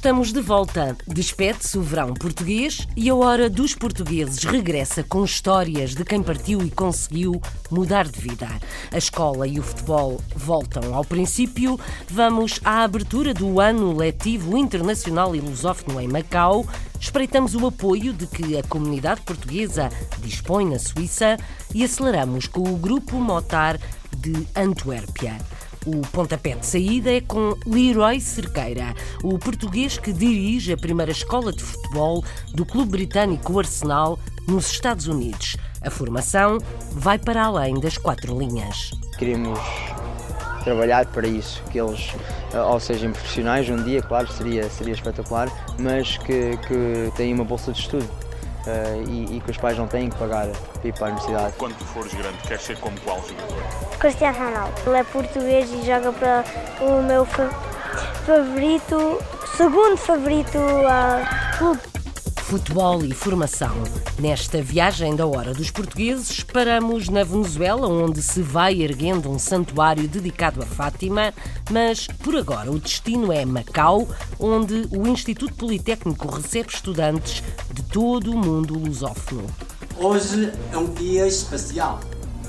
Estamos de volta. Despede-se o verão português e a hora dos portugueses regressa com histórias de quem partiu e conseguiu mudar de vida. A escola e o futebol voltam ao princípio. Vamos à abertura do ano letivo internacional e lusófono em Macau. Espreitamos o apoio de que a comunidade portuguesa dispõe na Suíça e aceleramos com o grupo Motar de Antuérpia. O pontapé de saída é com Leroy Cerqueira, o português que dirige a primeira escola de futebol do clube britânico Arsenal nos Estados Unidos. A formação vai para além das quatro linhas. Queremos trabalhar para isso, que eles ou sejam profissionais um dia, claro, seria, seria espetacular, mas que, que uma bolsa de estudo. Uh, e, e, que os pais não têm que pagar para ir para a universidade. Quando tu fores grande, queres ser como qual jogador? Cristiano Ronaldo. Ele é português e joga para o meu fa favorito, segundo favorito uh, clube. Futebol e formação. Nesta viagem da Hora dos Portugueses, paramos na Venezuela, onde se vai erguendo um santuário dedicado a Fátima, mas por agora o destino é Macau, onde o Instituto Politécnico recebe estudantes de todo o mundo lusófono. Hoje é um dia especial.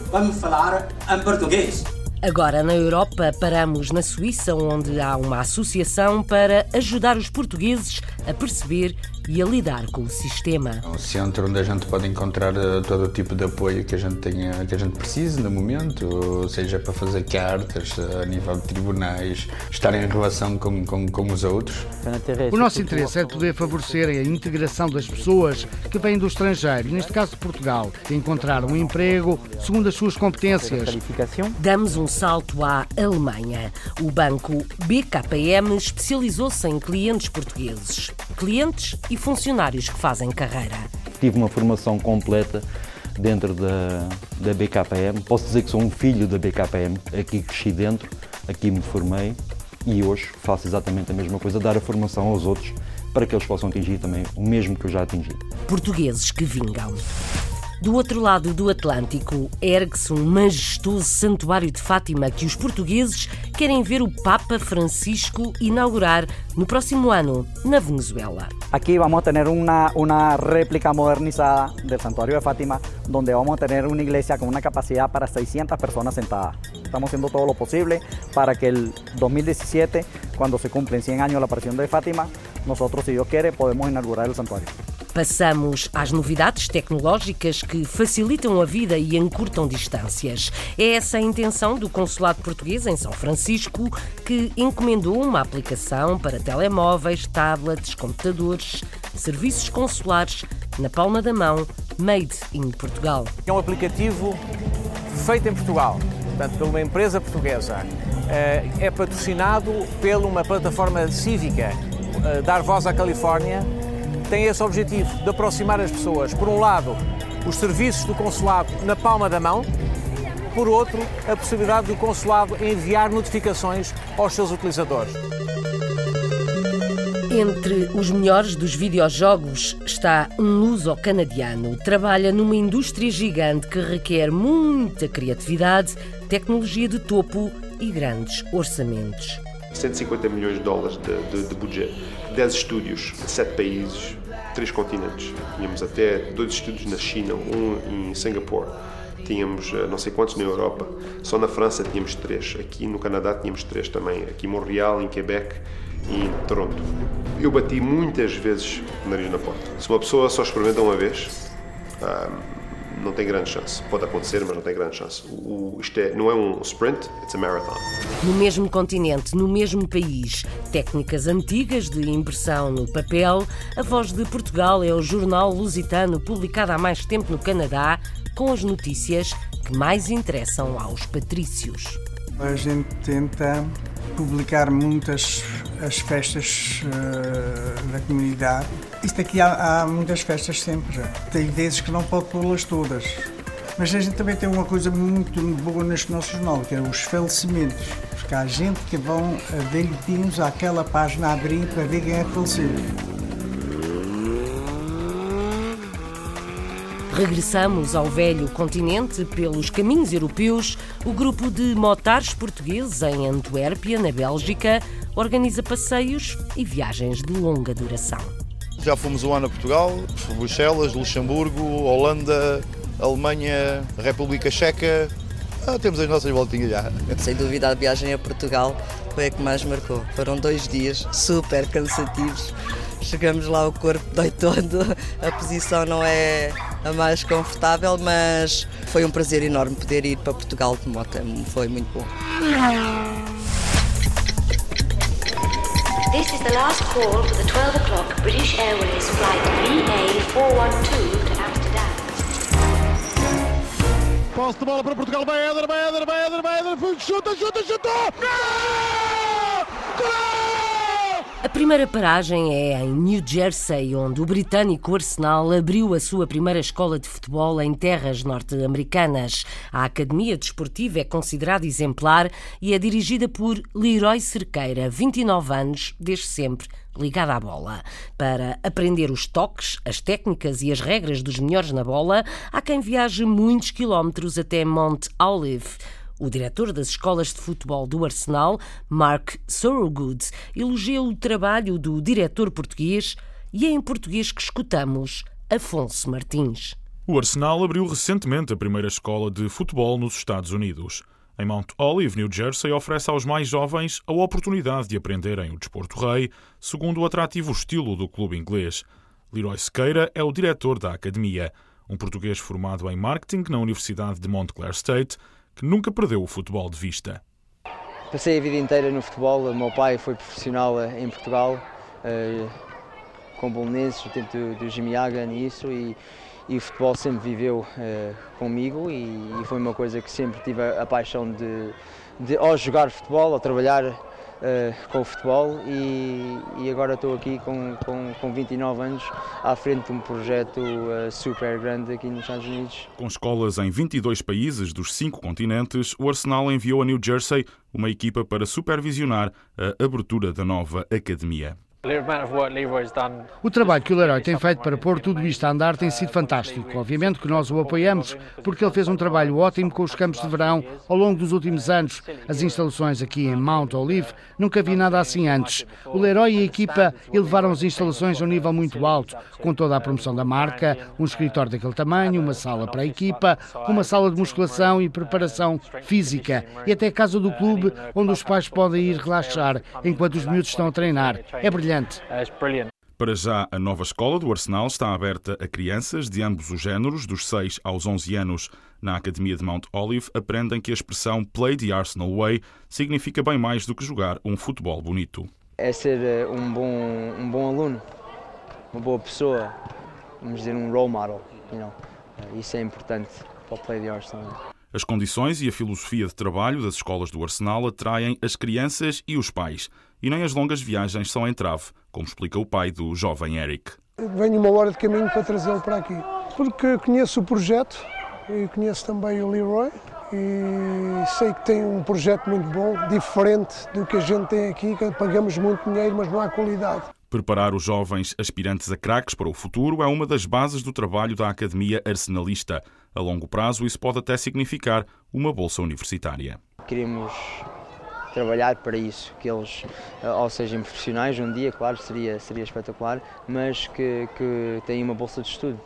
Vamos falar em português. Agora, na Europa, paramos na Suíça, onde há uma associação para ajudar os portugueses a perceber e a lidar com o sistema. É um centro onde a gente pode encontrar eh, todo o tipo de apoio que a gente tenha, que a gente precise no momento, seja para fazer cartas eh, a nível de tribunais, estar em relação com, com, com os outros. O nosso interesse é poder favorecer a integração das pessoas que vêm do estrangeiro, neste caso de Portugal, encontrar um emprego segundo as suas competências. Damos um salto à Alemanha. O banco BKM especializou-se em clientes portugueses. Clientes e funcionários que fazem carreira. Tive uma formação completa dentro da, da BKM. Posso dizer que sou um filho da BKM. Aqui cresci dentro, aqui me formei e hoje faço exatamente a mesma coisa, dar a formação aos outros para que eles possam atingir também o mesmo que eu já atingi. Portugueses que vingam. Do outro lado do Atlântico, ergue-se um majestoso santuário de Fátima que os portugueses querem ver o Papa Francisco inaugurar no próximo ano, na Venezuela. Aquí vamos a tener una, una réplica modernizada del santuario de Fátima, donde vamos a tener una iglesia con una capacidad para 600 personas sentadas. Estamos haciendo todo lo posible para que el 2017, cuando se cumplen 100 años de la aparición de Fátima, nosotros, si Dios quiere, podemos inaugurar el santuario. Passamos às novidades tecnológicas que facilitam a vida e encurtam distâncias. É essa a intenção do Consulado Português em São Francisco, que encomendou uma aplicação para telemóveis, tablets, computadores, serviços consulares na palma da mão, made in Portugal. É um aplicativo feito em Portugal, portanto, por uma empresa portuguesa. É patrocinado por uma plataforma cívica, Dar Voz à Califórnia, tem esse objetivo de aproximar as pessoas, por um lado, os serviços do consulado na palma da mão, por outro, a possibilidade do consulado enviar notificações aos seus utilizadores. Entre os melhores dos videojogos está um luso-canadiano. Trabalha numa indústria gigante que requer muita criatividade, tecnologia de topo e grandes orçamentos. 150 milhões de dólares de, de, de budget, 10 estúdios, 7 países, três continentes. Tínhamos até dois estúdios na China, um em Singapura. Tínhamos não sei quantos na Europa. Só na França tínhamos três. Aqui no Canadá tínhamos três também. Aqui em Montreal, em Quebec e em Toronto. Eu bati muitas vezes o nariz na porta. Se uma pessoa só experimenta uma vez, não tem grande chance. Pode acontecer, mas não tem grande chance. O, isto é, não é um sprint, it's a marathon. No mesmo continente, no mesmo país, técnicas antigas de impressão no papel, a Voz de Portugal é o jornal lusitano publicado há mais tempo no Canadá, com as notícias que mais interessam aos patrícios. A gente tenta publicar muitas as festas uh, da comunidade. Isto aqui há, há muitas festas sempre. Tem vezes que não pode porlas todas. Mas a gente também tem uma coisa muito boa neste nosso jornal, que é os falecimentos. Porque há gente que vão velhinhos àquela página a abrir para ver quem é falecido. Regressamos ao velho continente pelos caminhos europeus. O grupo de motares portugueses em Antuérpia, na Bélgica, organiza passeios e viagens de longa duração. Já fomos um ano a Portugal, Bruxelas, Luxemburgo, Holanda, Alemanha, República Checa. Ah, temos as nossas voltinhas já. Sem dúvida a viagem a Portugal foi a que mais marcou. Foram dois dias super cansativos. Chegamos lá, o corpo dói todo, a posição não é a mais confortável, mas foi um prazer enorme poder ir para Portugal de moto, foi muito bom. This is the last call for the 12 o'clock British Airways flight VA412 to Amsterdam. Posse de bola para Portugal, vai Éder, vai Éder, vai Éder, vai Éder, chuta, chuta, chuta! Gol! Gol! A primeira paragem é em New Jersey, onde o britânico Arsenal abriu a sua primeira escola de futebol em terras norte-americanas. A Academia Desportiva é considerada exemplar e é dirigida por Leroy Cerqueira, 29 anos, desde sempre ligada à bola. Para aprender os toques, as técnicas e as regras dos melhores na bola, há quem viaje muitos quilómetros até Mount Olive. O diretor das escolas de futebol do Arsenal, Mark Sorogood, elogia o trabalho do diretor português e é em português que escutamos Afonso Martins. O Arsenal abriu recentemente a primeira escola de futebol nos Estados Unidos. Em Mount Olive, New Jersey, oferece aos mais jovens a oportunidade de aprenderem o desporto rei, segundo o atrativo estilo do clube inglês. Leroy Sequeira é o diretor da academia, um português formado em marketing na Universidade de Montclair State, que nunca perdeu o futebol de vista. Passei a vida inteira no futebol, o meu pai foi profissional eh, em Portugal, uh, com Bolonenses, no tempo do, do e isso, e, e, o futebol sempre viveu uh, comigo e, foi uma coisa que sempre tive a, a paixão de, de, ao jogar futebol, ao trabalhar com o futebol e, e agora estou aqui com, com, com, 29 anos à frente de um projeto uh, super grande aqui nos Estados Unidos. Com escolas em 22 países dos cinco continentes, o Arsenal enviou a New Jersey uma equipa para supervisionar a abertura da nova academia. O trabalho que o Leroy tem feito para pôr tudo isto a andar tem sido fantástico. Obviamente que nós o apoiamos, porque ele fez um trabalho ótimo com os campos de verão ao longo dos últimos anos. As instalações aqui em Mount Olive, nunca vi nada assim antes. O Leroy e a equipa elevaram as instalações a um nível muito alto, com toda a promoção da marca, um escritório daquele tamanho, uma sala para a equipa, uma sala de musculação e preparação física e até a casa do clube, onde os pais podem ir relaxar enquanto os miúdos estão a treinar. É brilhante brilhante. Para já, a nova escola do Arsenal está aberta a crianças de ambos os géneros, dos 6 aos 11 anos. Na Academia de Mount Olive, aprendem que a expressão Play the Arsenal Way significa bem mais do que jogar um futebol bonito. É ser eh, um bom, um bom aluno, uma boa pessoa, vamos dizer, um role model. You know? Isso é importante para o Play the Arsenal. As condições e a filosofia de trabalho das escolas do Arsenal atraem as crianças e os pais. E nem as longas viagens são entrave, como explica o pai do jovem Eric. Venho uma hora de caminho para trazê-lo para aqui, porque conheço o projeto e conheço também o Leroy e sei que tem um projeto muito bom, diferente do que a gente tem aqui, que pagamos muito dinheiro, mas não há qualidade. Preparar os jovens aspirantes a craques para o futuro é uma das bases do trabalho da Academia Arsenalista. A longo prazo, isso pode até significar uma bolsa universitária. Queremos trabalhar para isso, que eles ou sejam profissionais um dia, claro, seria, seria espetacular, mas que, que tenham uma bolsa de estudo.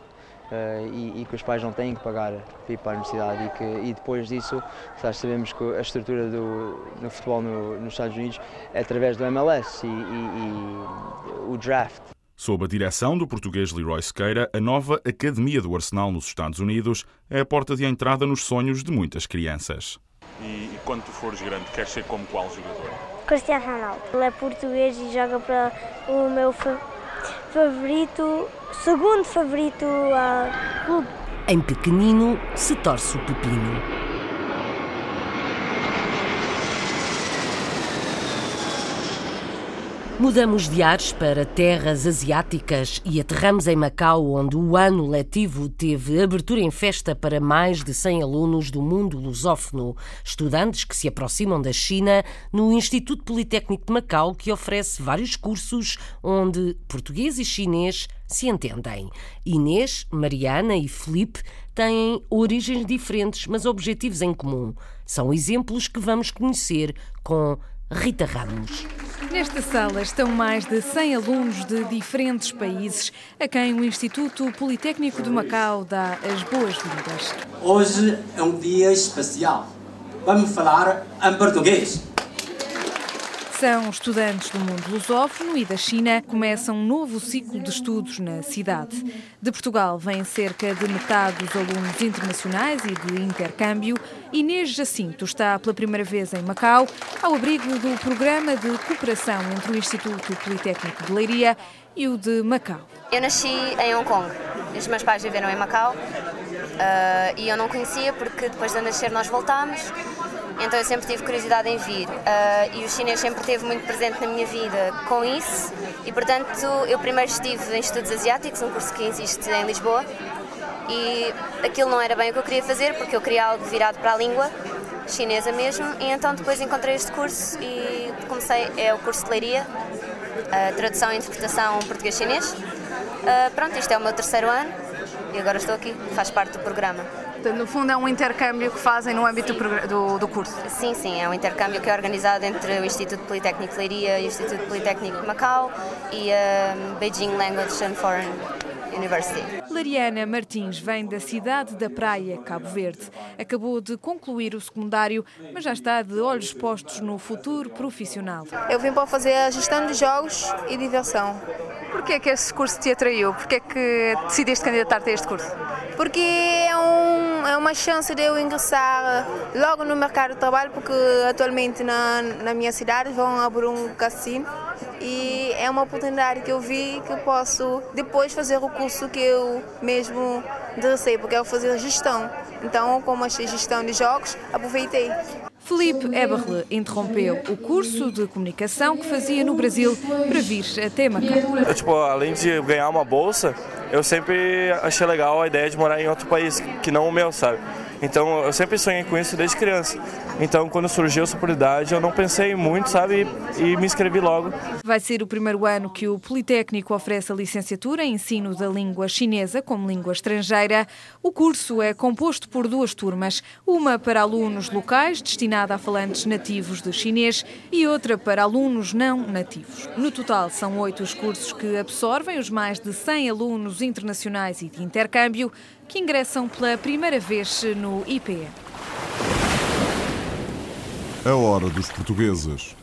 Uh, e, e, que os pais não têm que pagar para ir para a universidade e, que, e depois disso nós sabemos que a estrutura do futebol no, nos Estados Unidos é através do MLS e, e, e o draft. Sob a direção do português Leroy Sequeira, a nova Academia do Arsenal nos Estados Unidos é a porta de entrada nos sonhos de muitas crianças. E, e quando tu fores grande, queres ser como qual jogador? Cristiano Ronaldo. Ele é português e joga para o meu favorito, segundo favorito uh, clube. Em pequenino se torce o pepino. Mudamos de ares para terras asiáticas e aterramos em Macau, onde o ano letivo teve abertura em festa para mais de 100 alunos do mundo lusófono, estudantes que se aproximam da China no Instituto Politécnico de Macau, que oferece vários cursos onde português e chinês se entendem. Inês, Mariana e Felipe têm origens diferentes, mas objetivos em comum. São exemplos que vamos conhecer com Rita Ramos. Nesta sala estão mais de 100 alunos de diferentes países, a quem o Instituto Politécnico de Macau dá as boas-vindas. Hoje é um dia especial. Vamos falar em português. São estudantes do mundo lusófono e da China começam um novo ciclo de estudos na cidade. De Portugal vêm cerca de metade dos alunos internacionais e de intercâmbio. Inês Jacinto está pela primeira vez em Macau, ao abrigo do programa de cooperação entre o Instituto Politécnico de Leiria e o de Macau. Eu nasci em Hong Kong. Os meus pais viveram em Macau uh, e eu não conhecia porque depois de nascer nós voltámos então eu sempre tive curiosidade em vir. Uh, e o chinês sempre esteve muito presente na minha vida com isso, e portanto eu primeiro estive em Estudos Asiáticos, um curso que existe em Lisboa, e aquilo não era bem o que eu queria fazer, porque eu queria algo virado para a língua chinesa mesmo, e então depois encontrei este curso e comecei, é o curso de leiria, uh, tradução e interpretação português-chinês. Uh, pronto, isto é o meu terceiro ano e agora estou aqui, faz parte do programa. No fundo, é um intercâmbio que fazem no âmbito do, do, curso? Sim, sim, é um intercâmbio que é organizado entre o Instituto Politécnico de Leiria e o Instituto Politécnico de Macau e a Beijing Language and Foreign University. Lariana Martins vem da cidade da Praia, Cabo Verde. Acabou de concluir o secundário, mas já está de olhos postos no futuro profissional. Eu vim para fazer a gestão de jogos e diversão. Porquê é que este curso te atraiu? Porquê é que decidiste candidatar-te a este curso? Porque é, um, é uma chance de eu ingressar logo no mercado de trabalho, porque atualmente na, na minha cidade vão abrir um cassino e é uma oportunidade que eu vi que eu posso depois fazer o curso que eu mesmo interessei, porque eu vou fazer gestão. Então, como achei gestão de jogos, aproveitei. Felipe Eberle interrompeu o curso de comunicação que fazia no Brasil para vir até Macau. Tipo, além de ganhar uma bolsa, eu sempre achei legal a ideia de morar em outro país que não o meu, sabe? Então eu sempre sonhei com isso desde criança. Então quando surgiu essa oportunidade eu não pensei muito, sabe, e me inscrevi logo. Vai ser o primeiro ano que o Politécnico oferece a licenciatura em ensino da língua chinesa como língua estrangeira. O curso é composto por duas turmas, uma para alunos locais destinada a falantes nativos de chinês e outra para alunos não nativos. No total são oito os cursos que absorvem os mais de 100 alunos internacionais e de intercâmbio que ingressam pela primeira vez no IPE. A hora dos portugueses.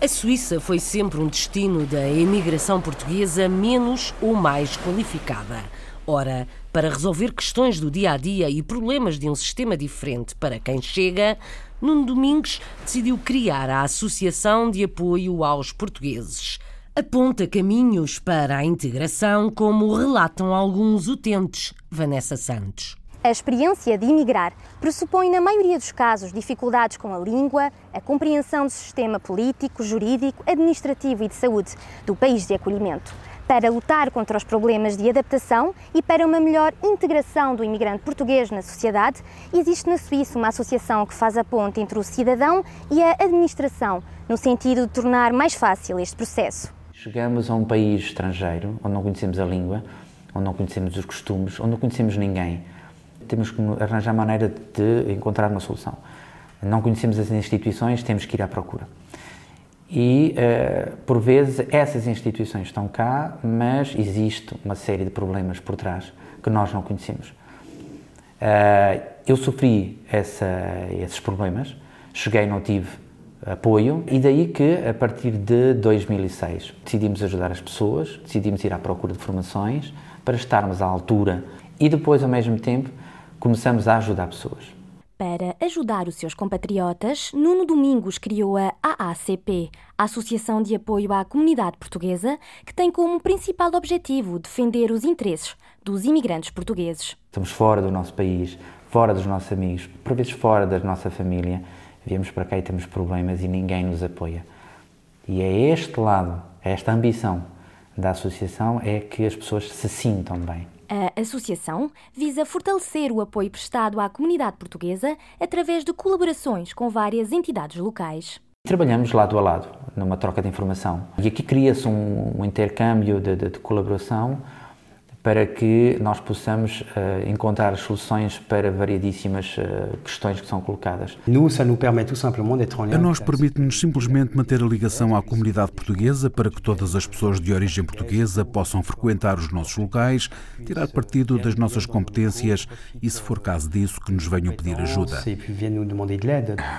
A Suíça foi sempre um destino da imigração portuguesa menos ou mais qualificada. Ora, para resolver questões do dia a dia e problemas de um sistema diferente para quem chega, Nuno Domingos decidiu criar a Associação de Apoio aos Portugueses aponta caminhos para a integração, como relatam alguns utentes. Vanessa Santos. A experiência de imigrar pressupõe, na maioria dos casos, dificuldades com a língua, a compreensão do sistema político, jurídico, administrativo e de saúde do país de acolhimento. Para lutar contra os problemas de adaptação e para uma melhor integração do imigrante português na sociedade, existe na Suíça uma associação que faz a ponte entre o cidadão e a administração, no sentido de tornar mais fácil este processo. Chegamos a um país estrangeiro, onde não conhecemos a língua, onde não conhecemos os costumes, onde não conhecemos ninguém. Temos que arranjar maneira de encontrar uma solução. Não conhecemos as instituições, temos que ir à procura. E, uh, por vezes, essas instituições estão cá, mas existe uma série de problemas por trás que nós não conhecemos. Uh, eu sofri essa, esses problemas, cheguei, não tive apoio e daí que, a partir de 2006, decidimos ajudar as pessoas, decidimos ir à procura de formações para estarmos à altura e depois, ao mesmo tempo, começamos a ajudar pessoas. Para ajudar os seus compatriotas, Nuno Domingos criou a AACP, a Associação de Apoio à Comunidade Portuguesa, que tem como principal objetivo defender os interesses dos imigrantes portugueses. Estamos fora do nosso país, fora dos nossos amigos, por vezes fora da nossa família viemos para cá e temos problemas e ninguém nos apoia. E é este lado, é esta ambição da associação é que as pessoas se sintam bem. A associação visa fortalecer o apoio prestado à comunidade portuguesa através de colaborações com várias entidades locais. Trabalhamos lado a lado, numa troca de informação. E aqui cria-se um, um intercâmbio de, de, de colaboração para que nós possamos uh, encontrar soluções para variedíssimas uh, questões que são colocadas. A nós permite-nos simplesmente manter a ligação à comunidade portuguesa para que todas as pessoas de origem portuguesa possam frequentar os nossos locais, tirar partido das nossas competências e, se for caso disso, que nos venham pedir ajuda.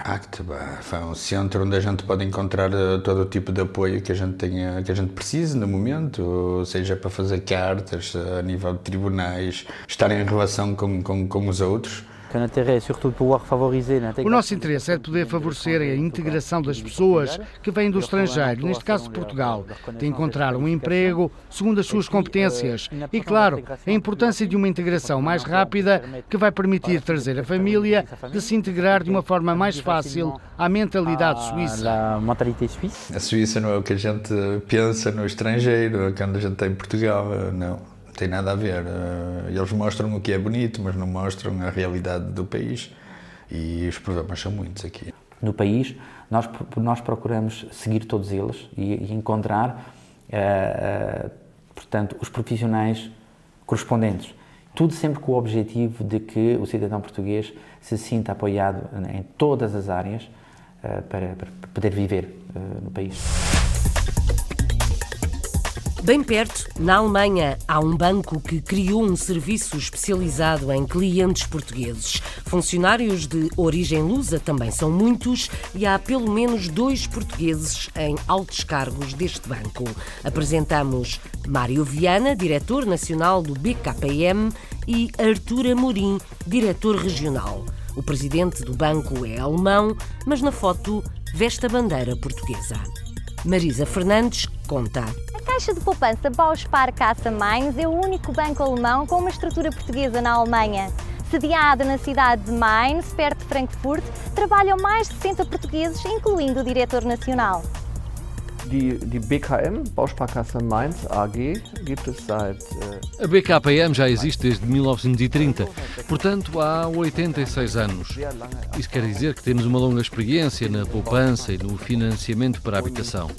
ACT é um centro onde a gente pode encontrar eh, todo o tipo de apoio que a gente tenha, que a gente precise no momento, seja para fazer cartas, a nível de tribunais, estar em relação com, com, com os outros. O nosso interesse é de poder favorecer a integração das pessoas que vêm do estrangeiro, neste caso de Portugal, de encontrar um emprego segundo as suas competências e, claro, a importância de uma integração mais rápida que vai permitir trazer a família de se integrar de uma forma mais fácil à mentalidade suíça. A Suíça não é o que a gente pensa no estrangeiro, quando a gente está em Portugal, não tem nada a ver. Eh, eles mostram o que é bonito, mas não mostram a realidade do país e os problemas são muitos aqui. No país, nós, nós procuramos seguir todos eles e, e encontrar, uh, uh, portanto, os profissionais correspondentes. Tudo sempre com o objetivo de que o cidadão português se sinta apoiado em todas as áreas uh, para, para, poder viver no país. Bem perto, na Alemanha, há um banco que criou um serviço especializado em clientes portugueses. Funcionários de origem lusa também são muitos e há pelo menos dois portugueses em altos cargos deste banco. Apresentamos Mário Viana, diretor nacional do BKPM, e Artur Amorim, diretor regional. O presidente do banco é alemão, mas na foto veste a bandeira portuguesa. Marisa Fernandes conta. Caixa de Poupança Bauspar Cassa Mainz é o único banco alemão com uma estrutura portuguesa na Alemanha. Sediada na cidade de Mainz, perto de Frankfurt, trabalham mais de 60 portugueses, incluindo o diretor nacional. Die, die BKM, Bausparkasse Mainz AG, gibt es seit. Äh, a BKPM já existe desde 1930, portanto há 86 anos. Isso quer dizer que temos uma longa experiência na poupança e no financiamento para a habitação.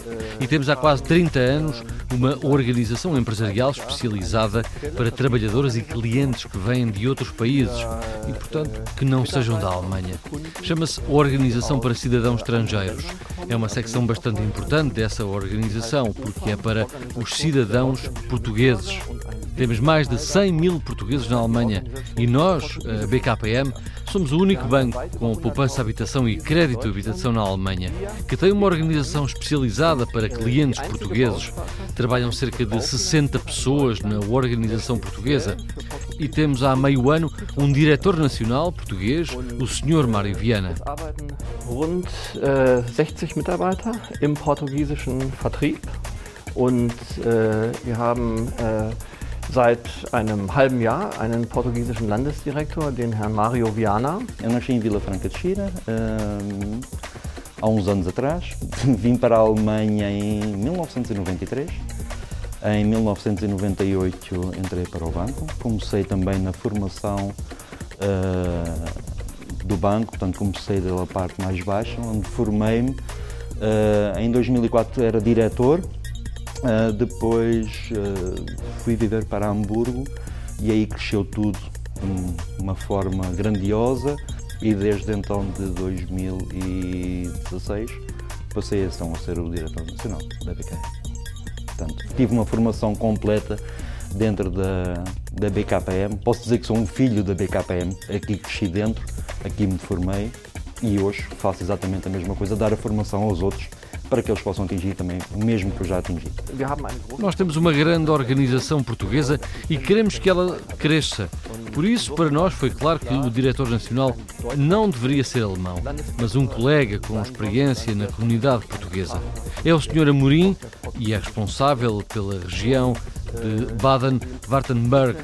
E temos há quase 30 anos uma organização empresarial especializada para trabalhadores e clientes que vêm de outros países e, portanto, que não sejam da Alemanha. Chama-se Organização para Cidadãos Estrangeiros. É uma secção bastante importante dessa essa organização, porque é para os cidadãos portugueses. Temos mais de 100 mil portugueses na Alemanha e nós, a BKPM, somos o único banco com poupança habitação e crédito habitação na Alemanha que tem uma organização especializada para clientes portugueses. Trabalham cerca de 60 pessoas na organização portuguesa e temos há meio ano um diretor nacional português, o Sr. Mário Viana. Rund äh, 60 Mitarbeiter im portugiesischen Vertrieb und äh, wir haben äh, seit einem halben Jahr einen portugiesischen Landesdirektor, den Herrn Mario Viana. Eu nasci em Vila Franca de Xira uh, há uns anos atrás. Vim para a Alemanha em 1993. Em 1998 entrei para o banco. Comecei também na formação uh, do banco, portanto comecei da parte mais baixa, onde formei-me. Uh, em 2004 era diretor Uh, depois fui viver para Hamburgo e aí cresceu tudo de uma forma grandiosa e desde então de 2016 passei então, a ser o diretor nacional da BKM. Portanto, tive uma formação completa dentro da, da BKPM. Posso dizer que sou um filho da BKPM, aqui cresci dentro, aqui me formei e hoje faço exatamente a mesma coisa, dar a formação aos outros para que eles possam atingir também o mesmo que eu já atingi. Nós temos uma grande organização portuguesa e queremos que ela cresça. Por isso, para nós foi claro que o diretor nacional não deveria ser alemão, mas um colega com experiência na comunidade portuguesa. É o Sr. Amorim e é responsável pela região de Baden-Württemberg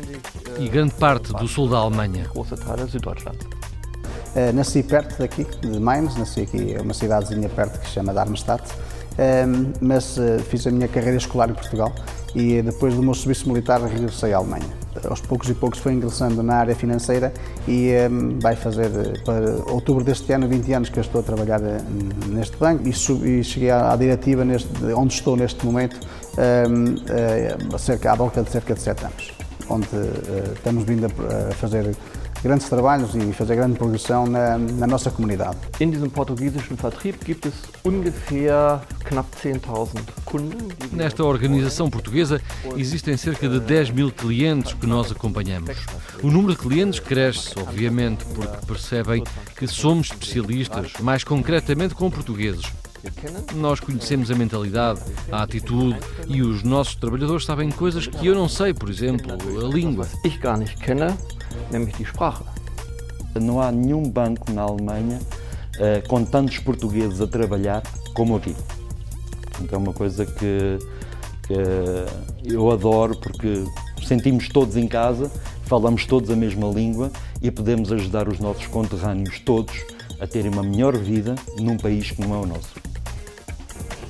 e grande parte do sul da Alemanha. Uh, nasci perto daqui, de Mainz, nasci aqui, é uma cidadezinha perto que se chama Darmstadt, mas fiz a minha carreira escolar em Portugal e depois do meu serviço militar regressei à Alemanha. Aos poucos e poucos foi ingressando na área financeira e um, vai fazer para outubro deste ano 20 anos que eu estou a trabalhar neste banco e, cheguei à, diretiva neste, onde estou neste momento um, cerca, à volta de cerca de 7 anos, onde estamos vindo a fazer grandes trabalhos e fazer grande progressão na, na nossa comunidade. In diesem portugiesischen Vertrieb gibt es ungefähr knapp 10.000 Kunden. Nesta organização portuguesa existem cerca de 10 mil clientes que nós acompanhamos. O número de clientes cresce, obviamente, porque percebem que somos especialistas, mais concretamente com portugueses. Nós conhecemos a mentalidade, a atitude e os nossos trabalhadores sabem coisas que eu não sei, por exemplo, a língua. Não há nenhum banco na Alemanha uh, com tantos portugueses a trabalhar como aqui. Então é uma coisa que, que eu adoro porque sentimos todos em casa, falamos todos a mesma língua e podemos ajudar os nossos conterrâneos todos a terem uma melhor vida num país não é o nosso.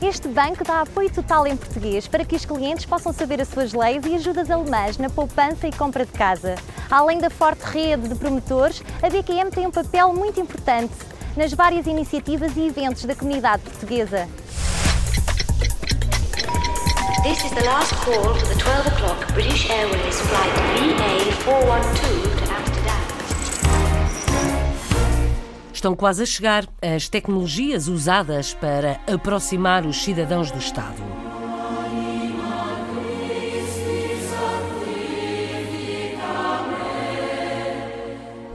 Este banco dá apoio total em português para que os clientes possam saber as suas leis e ajudas alemãs na poupança e compra de casa. Além da forte rede de promotores, a BKM tem um papel muito importante nas várias iniciativas e eventos da comunidade portuguesa. This is the last call for the 12 o'clock British Airways flight VA412 Estão quase a chegar as tecnologias usadas para aproximar os cidadãos do Estado.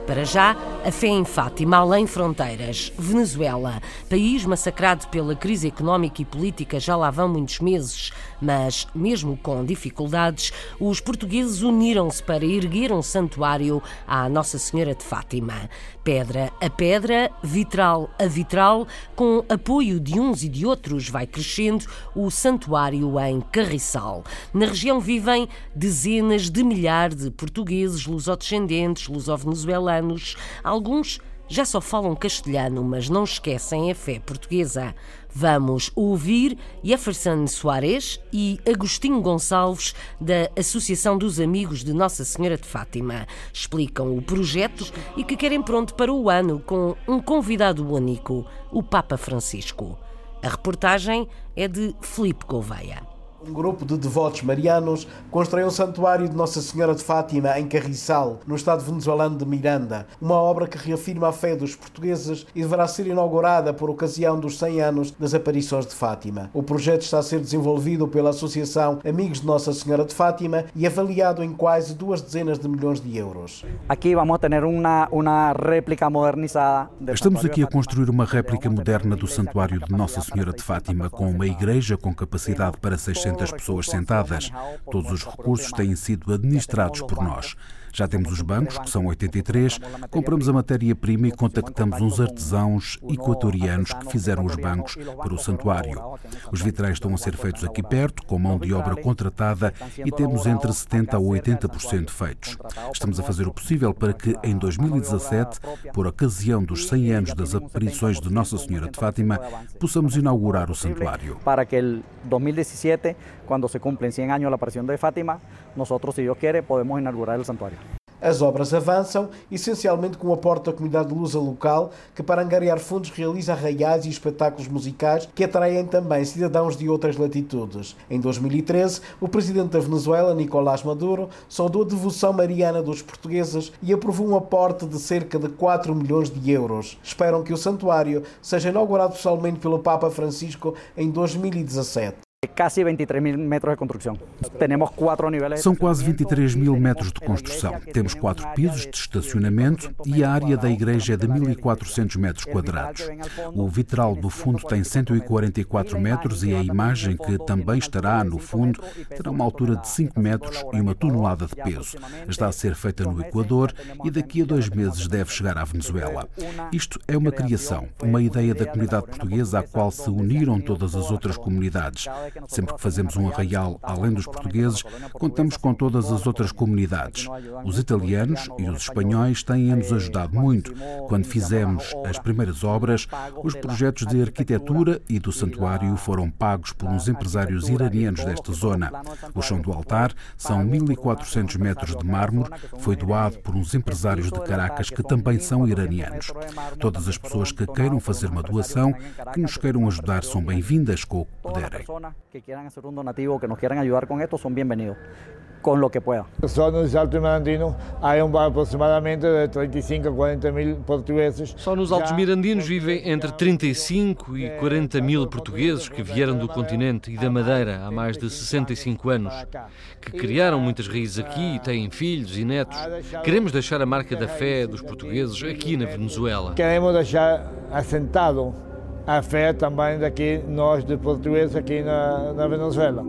Para já, a fé em Fátima, além fronteiras. Venezuela, país massacrado pela crise económica e política, já lá vão muitos meses, mas, mesmo com dificuldades, os portugueses uniram-se para erguer um santuário à Nossa Senhora de Fátima. Pedra a pedra, vitral a vitral, com apoio de uns e de outros, vai crescendo o santuário em Carriçal. Na região vivem dezenas de milhares de portugueses, lusodescendentes, luso-venezuelanos, Alguns já só falam castelhano, mas não esquecem a fé portuguesa. Vamos ouvir Jefferson Soares e Agostinho Gonçalves, da Associação dos Amigos de Nossa Senhora de Fátima. Explicam o projeto e que querem pronto para o ano com um convidado único, o Papa Francisco. A reportagem é de Felipe Gouveia. Um grupo de devotos marianos constrói um santuário de Nossa Senhora de Fátima em Carriçal, no estado venezuelano de Miranda. Uma obra que reafirma a fé dos portugueses e deverá ser inaugurada por ocasião dos 100 anos das aparições de Fátima. O projeto está a ser desenvolvido pela Associação Amigos de Nossa Senhora de Fátima e avaliado em quase duas dezenas de milhões de euros. Aqui vamos ter uma, uma réplica modernizada. Estamos aqui a construir uma réplica moderna do Santuário de Nossa Senhora de Fátima, com uma igreja com capacidade para 600 200 pessoas sentadas. Todos os recursos têm sido administrados por nós. Já temos os bancos, que são 83, compramos a matéria-prima e contactamos uns artesãos equatorianos que fizeram os bancos para o santuário. Os vitrais estão a ser feitos aqui perto, com mão de obra contratada, e temos entre 70% a 80% feitos. Estamos a fazer o possível para que, em 2017, por ocasião dos 100 anos das aparições de Nossa Senhora de Fátima, possamos inaugurar o santuário. Para que 2017 cuando se cumplen 100 años la aparición de Fátima, nosotros, si Dios quiere, podemos inaugurar el santuario. As obras avançam, essencialmente com o aporte da comunidade de lusa local, que para angariar fundos realiza arraiais e espetáculos musicais que atraem também cidadãos de outras latitudes. Em 2013, o presidente da Venezuela, Nicolás Maduro, saudou a devoção mariana dos portugueses e aprovou um aporte de cerca de 4 milhões de euros. Esperam que o santuário seja inaugurado pessoalmente pelo Papa Francisco em 2017 quase 23 mil metros de construção. Temos quatro níveis. São quase 23 mil metros de construção. Temos quatro pisos de estacionamento e a área da igreja é de 1.400 metros quadrados. O vitral do fundo tem 144 metros e a imagem, que também estará no fundo, terá uma altura de 5 metros e uma tonelada de peso. Está a ser feita no Equador e daqui a dois meses deve chegar à Venezuela. Isto é uma criação, uma ideia da comunidade portuguesa à qual se uniram todas as outras comunidades. Sempre que fazemos um arraial além dos portugueses, contamos com todas as outras comunidades. Os italianos e os espanhóis têm-nos ajudado muito. Quando fizemos as primeiras obras, os projetos de arquitetura e do santuário foram pagos por uns empresários iranianos desta zona. O chão do altar são 1.400 metros de mármore, foi doado por uns empresários de Caracas que também são iranianos. Todas as pessoas que queiram fazer uma doação, que nos queiram ajudar, são bem-vindas com o que puderem. Que quieran hacer un donativo, que nos quieran ayudar con esto, son bienvenidos, con lo que puedan. Só no Salto Mirandino há um, aproximadamente de 35 a 40 mil portugueses. Só nos Altos Mirandinos vivem entre 35 e 40 mil portugueses que vieram do continente e da Madeira há mais de 65 anos, que criaram muitas raízes aqui e têm filhos e netos. Queremos deixar a marca da fé dos portugueses aqui na Venezuela. Queremos deixar assentado a fé também daqui, nós de portugueses aqui na, na Venezuela.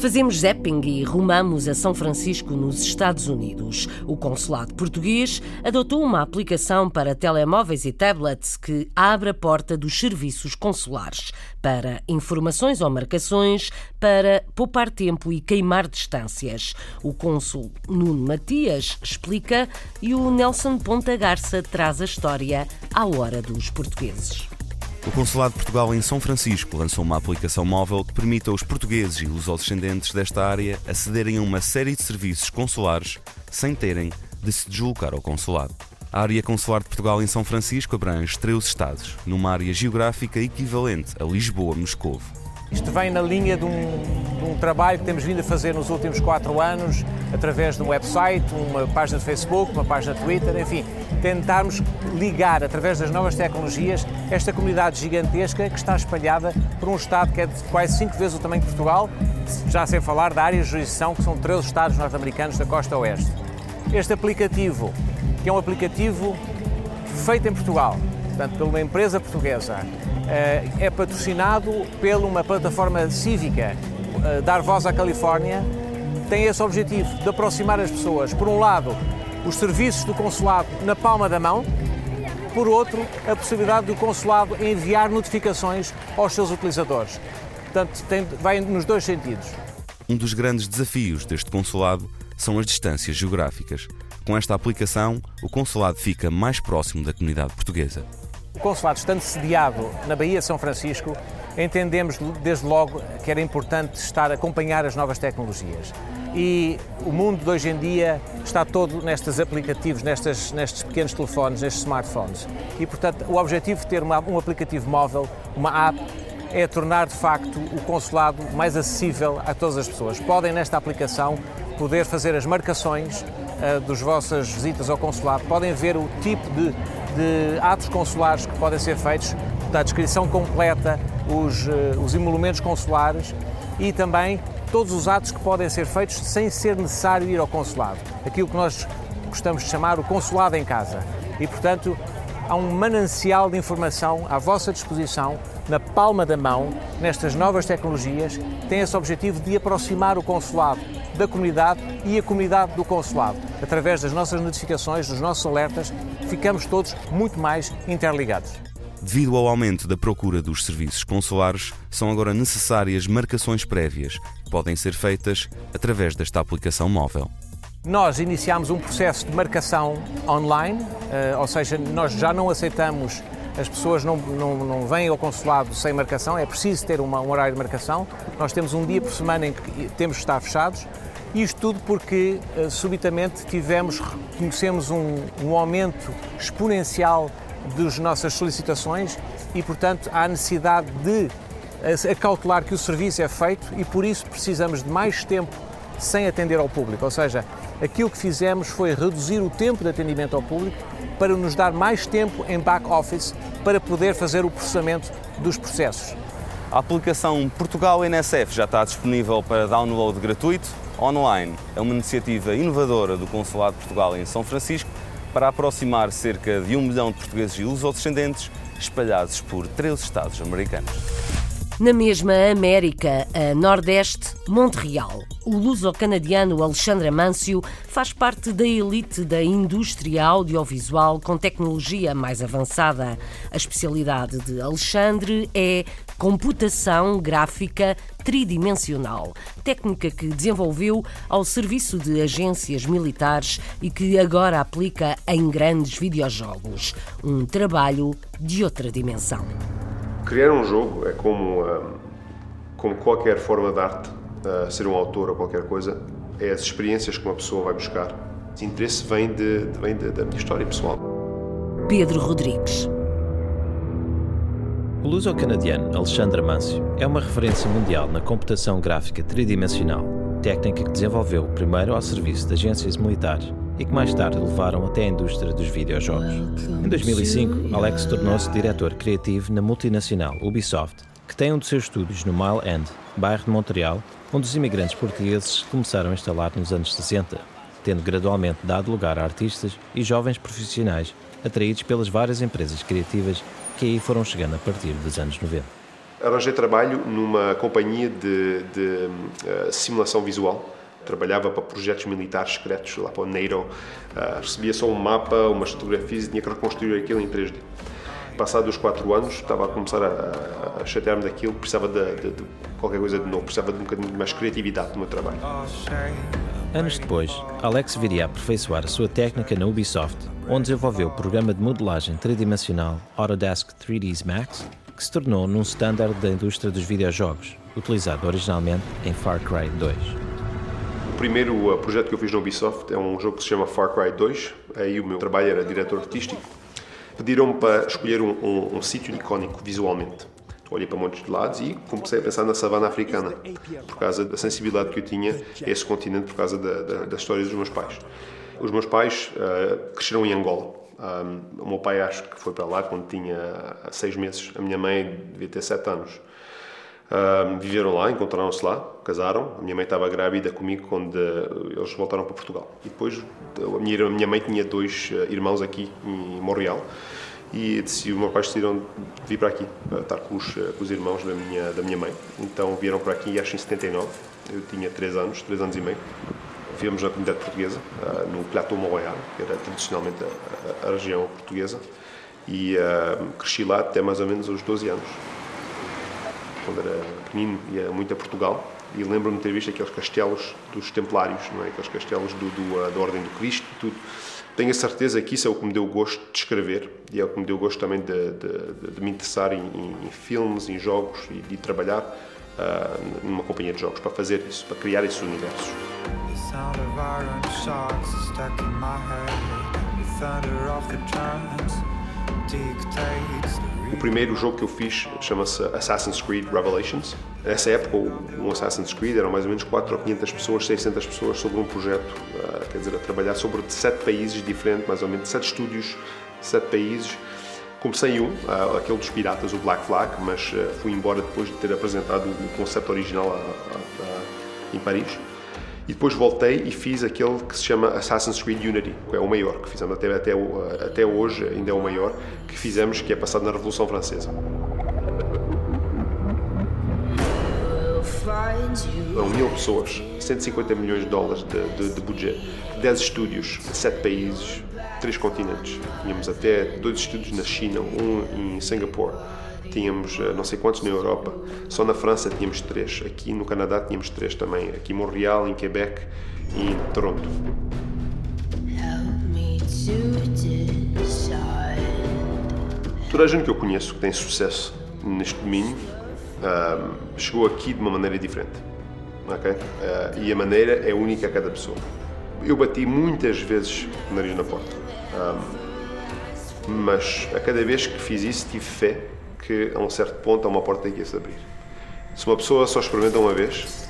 Fazemos zapping e rumamos a São Francisco, nos Estados Unidos. O consulado português adotou uma aplicação para telemóveis e tablets que abre a porta dos serviços consulares para informações ou marcações, para poupar tempo e queimar distâncias. O cônsul Nuno Matias explica e o Nelson Ponta Garça traz a história à hora dos portugueses. O Consulado de Portugal em São Francisco lançou uma aplicação móvel que permite aos portugueses e lusodescendentes desta área acederem a uma série de serviços consulares sem terem de se deslocar ao consulado. A área consular de Portugal em São Francisco abrange 13 estados, numa área geográfica equivalente a Lisboa-Moscovo. Isto vem na linha de um, de um, trabalho que temos vindo a fazer nos últimos quatro anos, através de um website, uma página de Facebook, uma página de Twitter, enfim, tentarmos ligar, através das novas tecnologias, esta comunidade gigantesca que está espalhada por um Estado que é de quase cinco vezes o tamanho de Portugal, já sem falar da área de jurisdição, que são 13 Estados norte-americanos da costa oeste. Este aplicativo, que é um aplicativo feito em Portugal, portanto, por uma empresa portuguesa, é patrocinado por uma plataforma cívica, Dar Voz à Califórnia, tem esse objetivo de aproximar as pessoas, por um lado, os serviços do consulado na palma da mão, por outro, a possibilidade do consulado enviar notificações aos seus utilizadores. Portanto, tem, vai nos dois sentidos. Um dos grandes desafios deste consulado são as distâncias geográficas. Com esta aplicação, o consulado fica mais próximo da comunidade portuguesa. O consulado, estando sediado na Baía de São Francisco, entendemos desde logo que era importante estar a acompanhar as novas tecnologias. E o mundo de hoje em dia está todo nestes aplicativos, nestes, nestes pequenos telefones, nestes smartphones. E, portanto, o objetivo de ter uma, um aplicativo móvel, uma app, é tornar de facto o consulado mais acessível a todas as pessoas. Podem, nesta aplicação, poder fazer as marcações uh, das vossas visitas ao consulado, podem ver o tipo de, de atos consulares que podem ser feitos, da descrição completa, os, uh, os emolumentos consulares e também todos os atos que podem ser feitos sem ser necessário ir ao consulado. Aquilo que nós gostamos de chamar o consulado em casa. E, portanto, há um manancial de informação à vossa disposição, na palma da mão, nestas novas tecnologias, tem esse objetivo de aproximar o consulado da comunidade e a comunidade do consulado. Através das nossas notificações, dos nossos alertas, ficamos todos muito mais interligados. Devido ao aumento da procura dos serviços consulares, são agora necessárias marcações prévias, que podem ser feitas através desta aplicação móvel. Nós iniciámos um processo de marcação online, ou seja, nós já não aceitamos, as pessoas não, não, não vêm ao consulado sem marcação, é preciso ter uma, um horário de marcação. Nós temos um dia por semana em que temos de estar fechados. Isto tudo porque subitamente tivemos, conhecemos um, um aumento exponencial das nossas solicitações e, portanto, há necessidade de acautelar que o serviço é feito e por isso precisamos de mais tempo sem atender ao público. Ou seja, aquilo que fizemos foi reduzir o tempo de atendimento ao público para nos dar mais tempo em back-office para poder fazer o processamento dos processos. A aplicação Portugal NSF já está disponível para download gratuito online. É uma iniciativa inovadora do Consulado de Portugal em São Francisco para aproximar cerca de um milhão de portugueses e lusodescendentes espalhados por 13 estados americanos. Na mesma América, a Nordeste, Montreal. O luso-canadiano Alexandre Amâncio faz parte da elite da indústria audiovisual com tecnologia mais avançada. A especialidade de Alexandre é computação gráfica tridimensional, técnica que desenvolveu ao serviço de agências militares e que agora aplica em grandes videojogos. Um trabalho de outra dimensão. Criar um jogo é como, ah, como qualquer forma de arte, ah, ser um autor ou qualquer coisa, é as experiências que uma pessoa vai buscar. Esse interesse vem, de, vem de, da minha história pessoal. Pedro Rodrigues. O luso-canadiano Alexandre Amâncio é uma referência mundial na computação gráfica tridimensional, técnica que desenvolveu primeiro ao serviço de agências militares e que mais tarde levaram até a indústria dos videojogos. Em 2005, Alex tornou-se diretor criativo na multinacional Ubisoft, que tem um dos seus estúdios no Mile End, bairro de Montreal, onde os imigrantes portugueses começaram a instalar nos anos 60, tendo gradualmente dado lugar a artistas e jovens profissionais atraídos pelas várias empresas criativas que aí foram chegando a partir dos anos 90. Arranjei trabalho numa companhia de, de uh, simulação visual. Trabalhava para projetos militares secretos, lá para o NATO. Uh, recebia só um mapa, umas fotografias e tinha que reconstruir aquilo em 3D. Passados os quatro anos, estava a começar a, a chatear-me daquilo, precisava de, de, de, qualquer coisa de novo, precisava de um bocadinho mais criatividade no meu trabalho. Anos depois, Alex viria a aperfeiçoar a sua técnica na Ubisoft, onde desenvolveu o programa de modelagem tridimensional Autodesk 3ds Max, que se tornou num standard da indústria dos videojogos, utilizado originalmente em Far Cry 2. Primeiro uh, projeto que eu fiz na Ubisoft é um jogo que se chama Far Cry 2. Aí o meu trabalho era diretor artístico. Pediram-me para escolher um, um, um sítio icónico visualmente. Olhei para montes de lados e comecei a pensar na savana africana, por causa da sensibilidade que eu tinha a esse continente, por causa da, da, das histórias dos meus pais. Os meus pais uh, cresceram em Angola. Um, o meu pai acho que foi para lá quando tinha seis meses. A minha mãe devia ter sete anos. Um, viveram lá, encontraram-se lá, casaram. A minha mãe estava grávida comigo quando uh, eles voltaram para Portugal. E depois a minha, a minha mãe tinha dois uh, irmãos aqui em Montreal e decidiu, meus pais decidiram vir para aqui, para estar com os, com os irmãos da minha, da minha mãe. Então vieram para aqui, acho em 79. Eu tinha 3 anos, 3 anos e meio vivemos na comunidade portuguesa, no Plateau Montréal, que era tradicionalmente a, a, região portuguesa, e uh, cresci lá até mais ou menos aos 12 anos. Quando era pequenino, ia muito a Portugal e lembro-me de ter visto aqueles castelos dos Templários, não é? aqueles castelos do, do, uh, da Ordem do Cristo e tudo. Tenho a certeza que isso é o que me deu gosto de escrever e é o que me deu gosto também de, de, de, me interessar em, em, em, filmes, em jogos e de trabalhar uh, numa companhia de jogos para fazer isso, para criar esses universos. The o primeiro jogo que eu fiz chama-se Assassin's Creed Revelations. Nessa época, um Assassin's Creed eram mais ou menos 4 ou 500 pessoas, 600 pessoas sobre um projeto, uh, quer dizer, a trabalhar sobre sete países diferentes, mais ou menos sete estúdios, sete países. Comecei um, uh, aquele dos piratas, o Black Flag, mas uh, fui embora depois de ter apresentado o conceito original em Paris. E depois voltei e fiz aquele que se chama Assassin's Creed Unity, que é o maior que fizemos até, até, até hoje, ainda é o maior que fizemos, que é passado na Revolução Francesa. São mil pessoas, 150 milhões de dólares de, de, de budget, 10 estúdios, 7 países, 3 continentes. Tínhamos até dois estúdios na China, um em Singapura tínhamos eh, não sei quantos na Europa, só na França tínhamos três, aqui no Canadá tínhamos três também, aqui em Montreal, em Quebec e em Toronto. Toda a gente que eu conheço que tem sucesso neste domínio uh, chegou aqui de uma maneira diferente. Okay? Uh, e a maneira é única a cada pessoa. Eu bati muitas vezes o nariz na porta, mas a cada vez que fiz isso tive fé que a um certo ponto há uma porta que ia se abrir. Se uma pessoa só experimenta uma vez,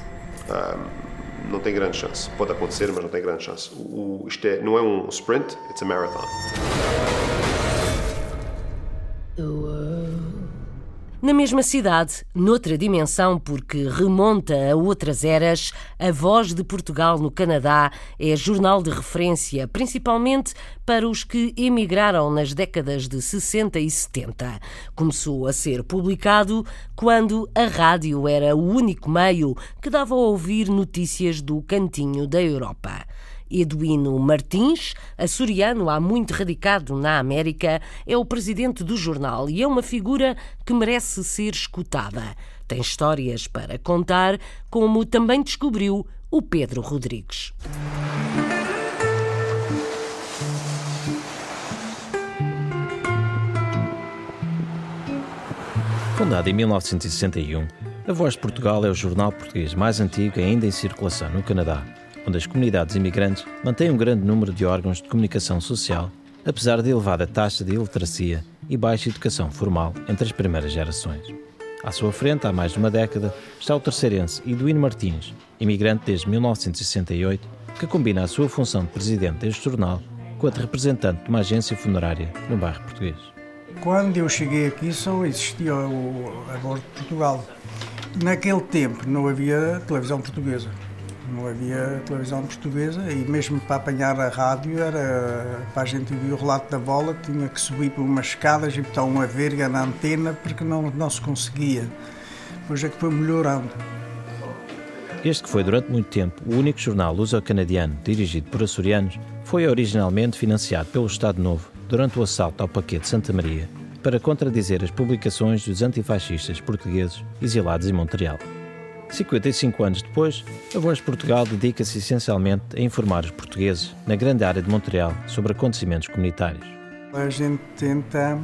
não tem grande chance. Pode acontecer, mas não tem grande chance. O, isto é, não é um sprint, it's a marathon. Na mesma cidade, noutra dimensão, porque remonta a outras eras, a Voz de Portugal no Canadá é jornal de referência, principalmente para os que emigraram nas décadas de 60 e 70. Começou a ser publicado quando a rádio era o único meio que dava a ouvir notícias do cantinho da Europa. Eduino Martins, açoriano há muito radicado na América, é o presidente do jornal e é uma figura que merece ser escutada. Tem histórias para contar, como também descobriu o Pedro Rodrigues. Fundado em 1961, a Voz de Portugal é o jornal português mais antigo ainda em circulação no Canadá onde as comunidades imigrantes mantêm um grande número de órgãos de comunicação social, apesar de elevada taxa de iliteracia e baixa educação formal entre as primeiras gerações. À sua frente, há mais de uma década, está o terceirense Eduino Martins, imigrante desde 1968, que combina a sua função de presidente deste jornal com a de representante de uma agência funerária no bairro português. Quando eu cheguei aqui só existia o, a Voz de Portugal. Naquele tempo não havia televisão portuguesa não havia televisão portuguesa e mesmo para apanhar a rádio era para a gente ouvir o relato da bola tinha que subir por umas escadas e botar uma verga na antena porque não, não se conseguia. Depois é que foi melhorando. Este que foi durante muito tempo o único jornal luso-canadiano dirigido por açorianos foi originalmente financiado pelo Estado Novo durante o assalto ao Paquete Santa Maria para contradizer as publicações dos antifascistas portugueses exilados em Montreal. 55 anos depois, a Voz de Portugal dedica-se essencialmente a informar os portugueses na grande área de Montreal sobre acontecimentos comunitários. A gente tenta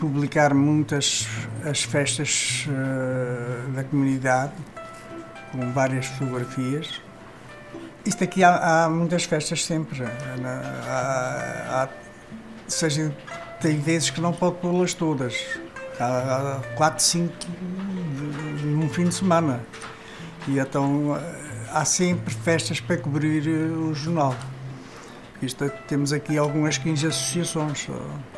publicar muitas as festas eh, da comunidade com várias fotografias. Isto aqui há, há muitas festas sempre. Eh, há, há, tem vezes que não pode pô-las todas. Há 4, 5 um fim de semana. E então eh, há sempre festas para cobrir eh, o jornal. Isto, eh, temos aqui algumas 15 associações.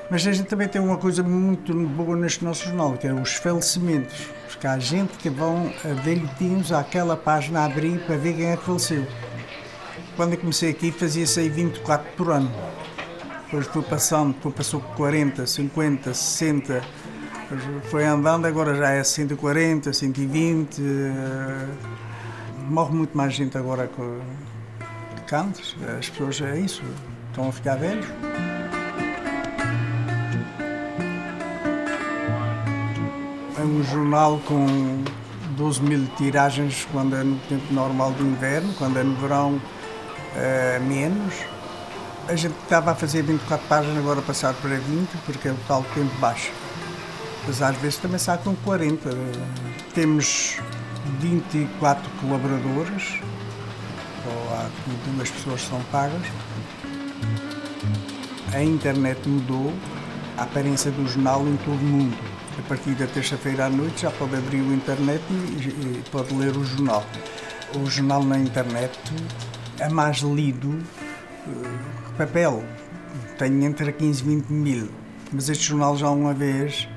Mas a gente também tem uma coisa muito boa neste nosso jornal, que é os falecimentos. Porque há gente que vão a bilhetinhos àquela página a abrir para ver quem é que faleceu. Quando eu comecei aqui fazia-se aí 24 por ano. Depois fui passando, depois passou 40, 50, 60 foi andando, agora já é 140, 120. Eh, morre muito mais gente agora que antes. As pessoas é isso, estão a ficar velhos. É um jornal com 12 mil tiragens quando é no tempo normal do inverno, quando é no verão é menos. A gente estava a fazer 24 páginas, agora passar para 20, porque é o tal tempo baixo mas às vezes também sai com 40. Temos 24 colaboradores, ou há duas pessoas que são pagas. A internet mudou a aparência do jornal em todo o mundo. A partir da terça-feira à noite já pode abrir o internet e, pode ler o jornal. O jornal na internet é mais lido que papel. Tem entre 15 e 20 mil. Mas este jornal já uma vez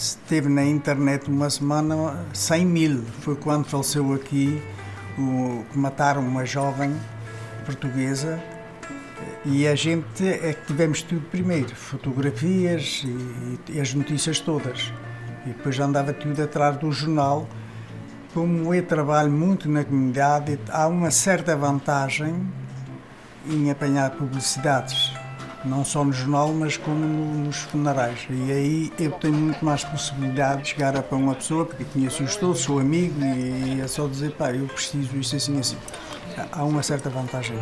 esteve na internet uma semana 100 mil. Foi quando faleceu aqui, o, que mataram uma jovem portuguesa e a gente é que tivemos tudo primeiro, fotografias e, e, as notícias todas. E depois andava tudo atrás do jornal. Como eu trabalho muito na comunidade, há uma certa vantagem em apanhar publicidades não só no jornal, mas como nos funerais. E aí eu tenho muito mais possibilidade de chegar para uma pessoa, porque conheço-os todos, sou amigo, e é só dizer, pá, eu preciso isso assim assim. Há uma certa vantagem.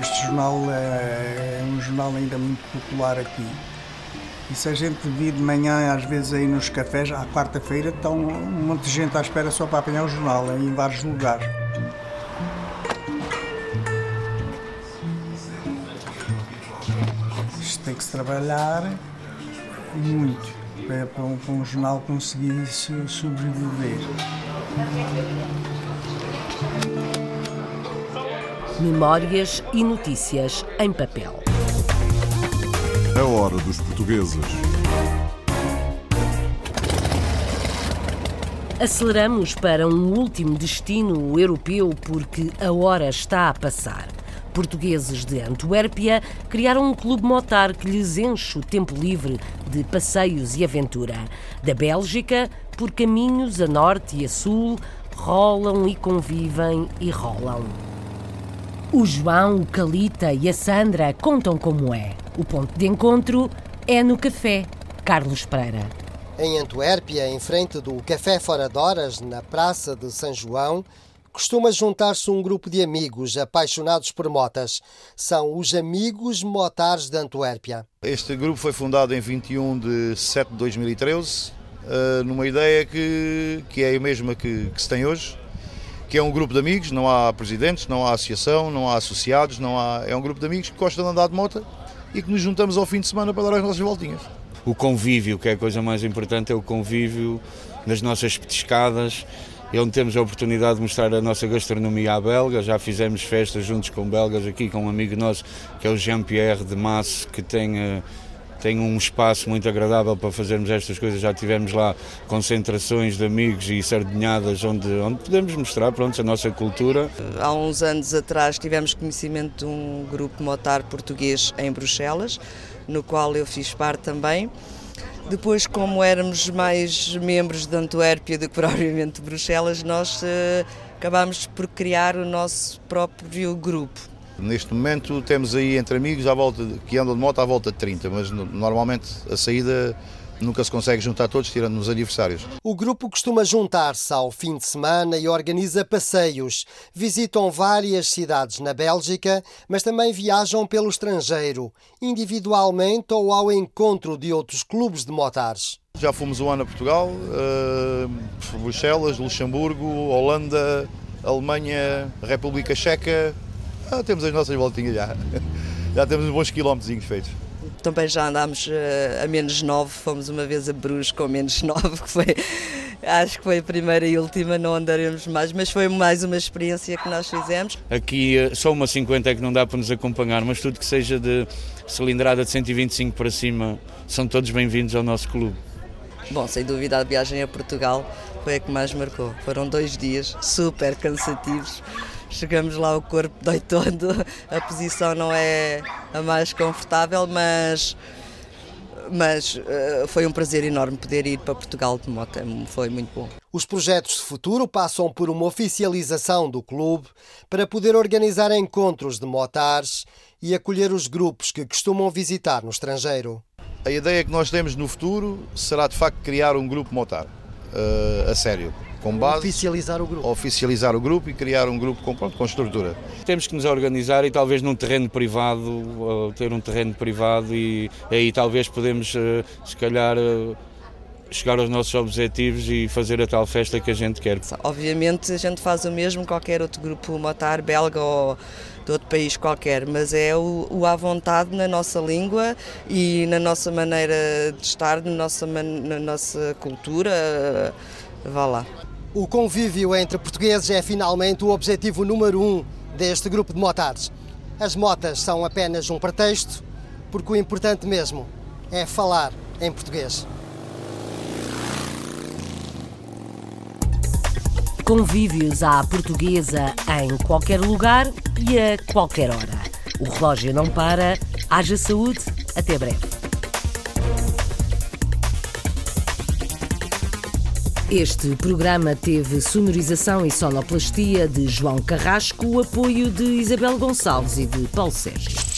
Este jornal é, é um jornal ainda muito popular aqui. E se a gente vir de manhã, às vezes aí nos cafés, à quarta-feira, estão um monte de gente à espera só para apanhar o jornal, em vários lugares. Isto tem que se trabalhar muito para, para, um, para um jornal conseguir sobreviver. Memórias e notícias em papel. A hora dos portugueses. Aceleramos para um último destino europeu porque a hora está a passar. Portugueses de Antuérpia criaram um clube motar que lhes enche o tempo livre de passeios e aventura. Da Bélgica, por caminhos a norte e a sul, rolam e convivem e rolam. O João, o Calita e a Sandra contam como é. O ponto de encontro é no café. Carlos Pereira. Em Antuérpia, em frente do Café Fora de Horas, na Praça de São João, costuma juntar-se um grupo de amigos apaixonados por motas. São os Amigos Motares de Antuérpia. Este grupo foi fundado em 21 de 7 de 2013, uh, numa ideia que, que é a mesma que, que se tem hoje, que é um grupo de amigos, não há presidentes, não há associação, não há associados, não há, é um grupo de amigos que gostam de andar de moto e que nos juntamos ao fim de semana para dar as nossas voltinhas o convívio, que é a coisa mais importante, é o convívio nas nossas petiscadas, onde temos a oportunidade de mostrar a nossa gastronomia à belga. Já fizemos festas juntos com belgas aqui, com um amigo nosso, que é o Jean-Pierre de Masse, que tem, eh, tem um espaço muito agradável para fazermos estas coisas. Já tivemos lá concentrações de amigos e sardinhadas onde, onde podemos mostrar pronto, a nossa cultura. Há uns anos atrás tivemos conhecimento de um grupo motar português em Bruxelas no qual eu fiz parte também. Depois, como éramos mais membros de Antuérpia do que propriamente de Bruxelas, nós uh, acabámos por criar o nosso próprio grupo. Neste momento temos aí entre amigos à volta, que andam de moto à volta de 30, mas normalmente a saída nunca se consegue juntar todos, tirando nos aniversários. O grupo costuma juntar-se ao fim de semana e organiza passeios. Visitam várias cidades na Bélgica, mas também viajam pelo estrangeiro, individualmente ou ao encontro de outros clubes de motares. Já fomos um ano a Portugal, uh, Bruxelas, Luxemburgo, Holanda, Alemanha, República Checa. Ah, temos as nossas voltinhas já. Já temos uns bons quilómetros feitos também já andámos uh, a menos 9, fomos uma vez a Bruges com menos 9, que foi, acho que foi a primeira e última, não andaremos mais, mas foi mais uma experiência que nós fizemos. Aqui uh, só uma 50 é que não dá para nos acompanhar, mas tudo que seja de cilindrada de 125 para cima, são todos bem-vindos ao nosso clube. Bom, sem dúvida a viagem a Portugal foi a que mais marcou. Foram dois dias super cansativos chegamos lá, o corpo dói todo, a posição não é a mais confortável, mas mas uh, foi um prazer enorme poder ir para Portugal de moto, foi muito bom. Os projetos de futuro passam por uma oficialização do clube para poder organizar encontros de motares e acolher os grupos que costumam visitar no estrangeiro. A ideia que nós temos no futuro será de facto criar um grupo motar, uh, a sério com base. Oficializar o grupo. Oficializar o grupo e criar um grupo com, pronto, com estrutura. Temos que nos organizar e talvez num terreno privado, ter um terreno privado e aí talvez podemos, eh, se calhar, eh, chegar aos nossos objetivos e fazer a tal festa que a gente quer. Obviamente a gente faz o mesmo qualquer outro grupo motar belga ou de outro país qualquer, mas é o, o à vontade na nossa língua e na nossa maneira de estar, na nossa, na nossa cultura, vá lá. O convívio entre portugueses é finalmente o objetivo número um deste grupo de motares. As motas são apenas um pretexto, porque o importante mesmo é falar em português. Convívios à portuguesa em qualquer lugar e a qualquer hora. O relógio não para. Haja saúde. Até breve. Este programa teve sonorização e sonoplastia de João Carrasco, o apoio de Isabel Gonçalves e de Paulo Sérgio.